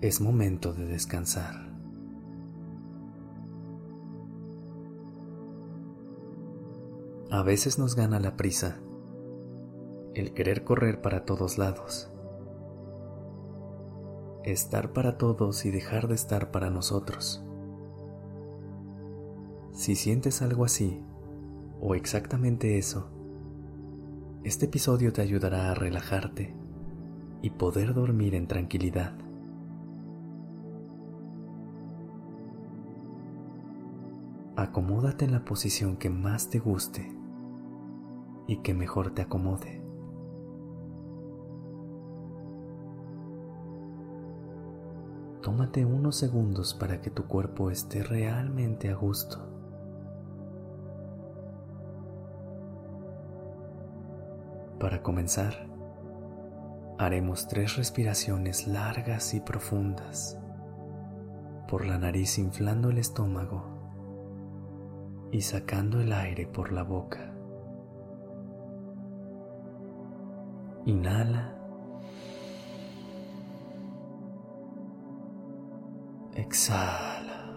Es momento de descansar. A veces nos gana la prisa, el querer correr para todos lados, estar para todos y dejar de estar para nosotros. Si sientes algo así, o exactamente eso, este episodio te ayudará a relajarte y poder dormir en tranquilidad. Acomódate en la posición que más te guste y que mejor te acomode. Tómate unos segundos para que tu cuerpo esté realmente a gusto. Para comenzar, haremos tres respiraciones largas y profundas por la nariz inflando el estómago y sacando el aire por la boca. Inhala. Exhala.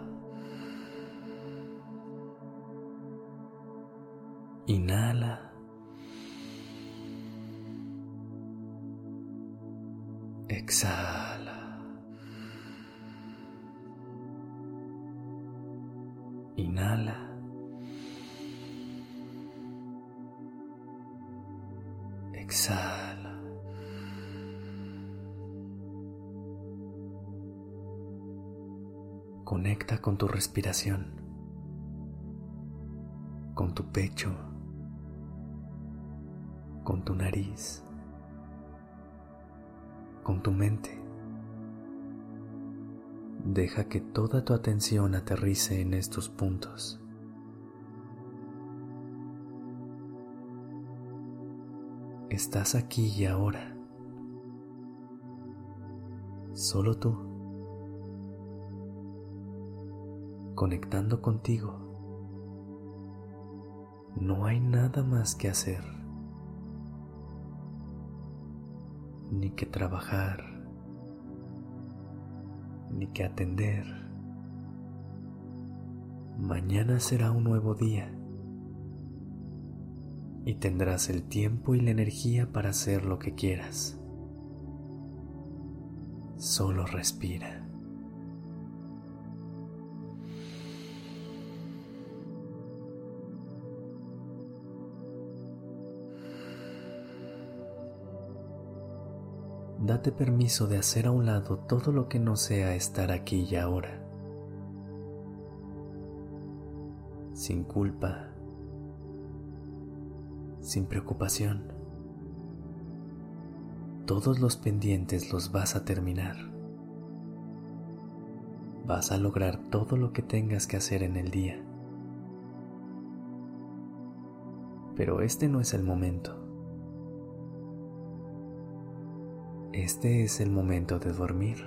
Inhala. Exhala. Inhala. Exhala. Conecta con tu respiración, con tu pecho, con tu nariz, con tu mente. Deja que toda tu atención aterrice en estos puntos. Estás aquí y ahora. Solo tú. conectando contigo. No hay nada más que hacer, ni que trabajar, ni que atender. Mañana será un nuevo día y tendrás el tiempo y la energía para hacer lo que quieras. Solo respira. date permiso de hacer a un lado todo lo que no sea estar aquí y ahora. Sin culpa, sin preocupación. Todos los pendientes los vas a terminar. Vas a lograr todo lo que tengas que hacer en el día. Pero este no es el momento. Este es el momento de dormir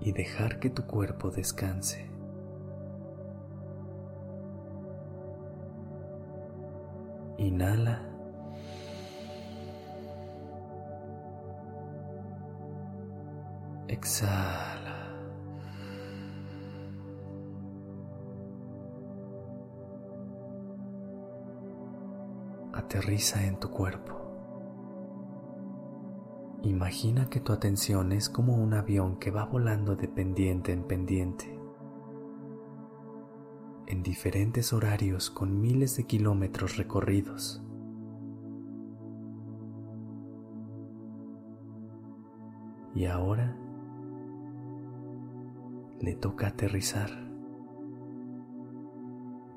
y dejar que tu cuerpo descanse. Inhala. Exhala. Aterriza en tu cuerpo. Imagina que tu atención es como un avión que va volando de pendiente en pendiente, en diferentes horarios con miles de kilómetros recorridos. Y ahora le toca aterrizar,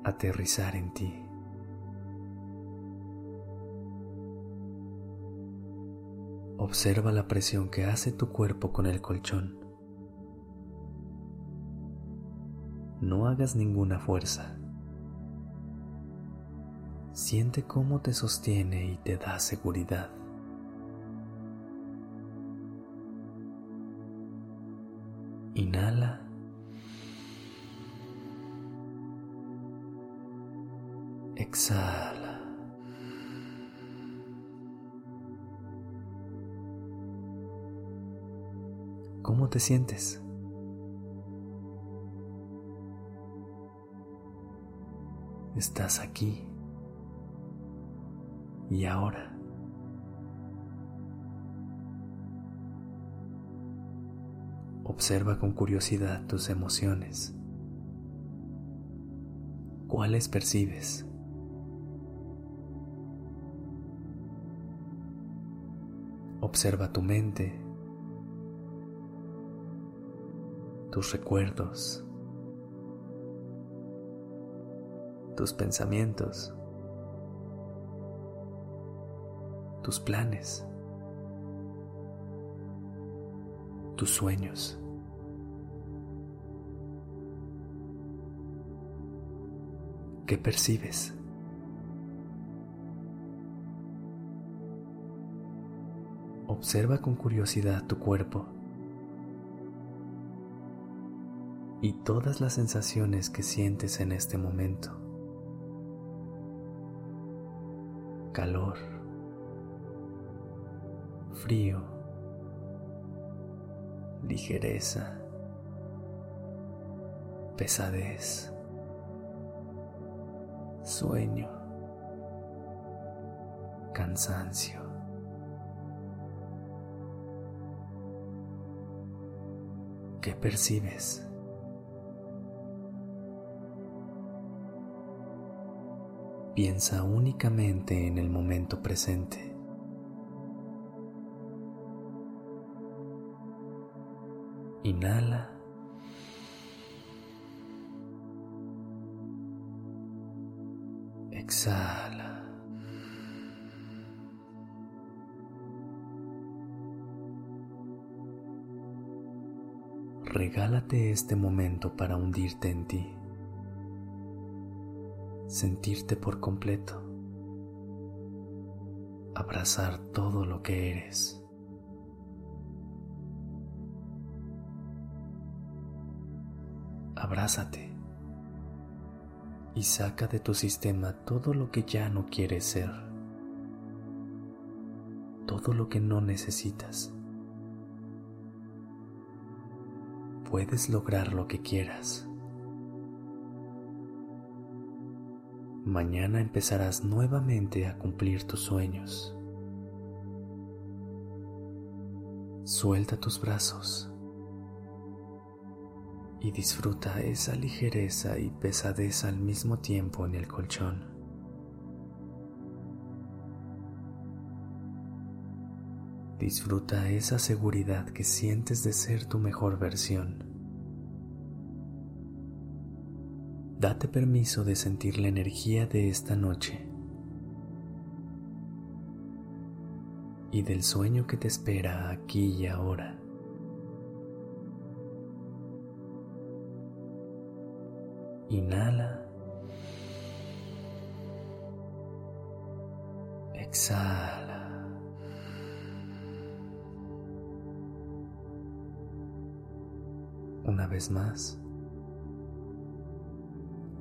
aterrizar en ti. Observa la presión que hace tu cuerpo con el colchón. No hagas ninguna fuerza. Siente cómo te sostiene y te da seguridad. Inhala. Exhala. ¿Cómo te sientes? Estás aquí y ahora. Observa con curiosidad tus emociones. ¿Cuáles percibes? Observa tu mente, tus recuerdos, tus pensamientos, tus planes, tus sueños. ¿Qué percibes? Observa con curiosidad tu cuerpo y todas las sensaciones que sientes en este momento. Calor, frío, ligereza, pesadez, sueño, cansancio. ¿Qué percibes? Piensa únicamente en el momento presente. Inhala. Exhala. regálate este momento para hundirte en ti, sentirte por completo, abrazar todo lo que eres. Abrázate y saca de tu sistema todo lo que ya no quieres ser, todo lo que no necesitas. puedes lograr lo que quieras. Mañana empezarás nuevamente a cumplir tus sueños. Suelta tus brazos y disfruta esa ligereza y pesadez al mismo tiempo en el colchón. Disfruta esa seguridad que sientes de ser tu mejor versión. Date permiso de sentir la energía de esta noche y del sueño que te espera aquí y ahora. Inhala. Exhala. Una vez más.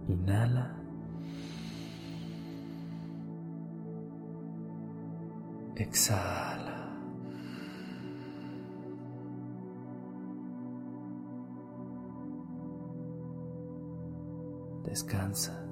Inhala. Exhala. Descansa.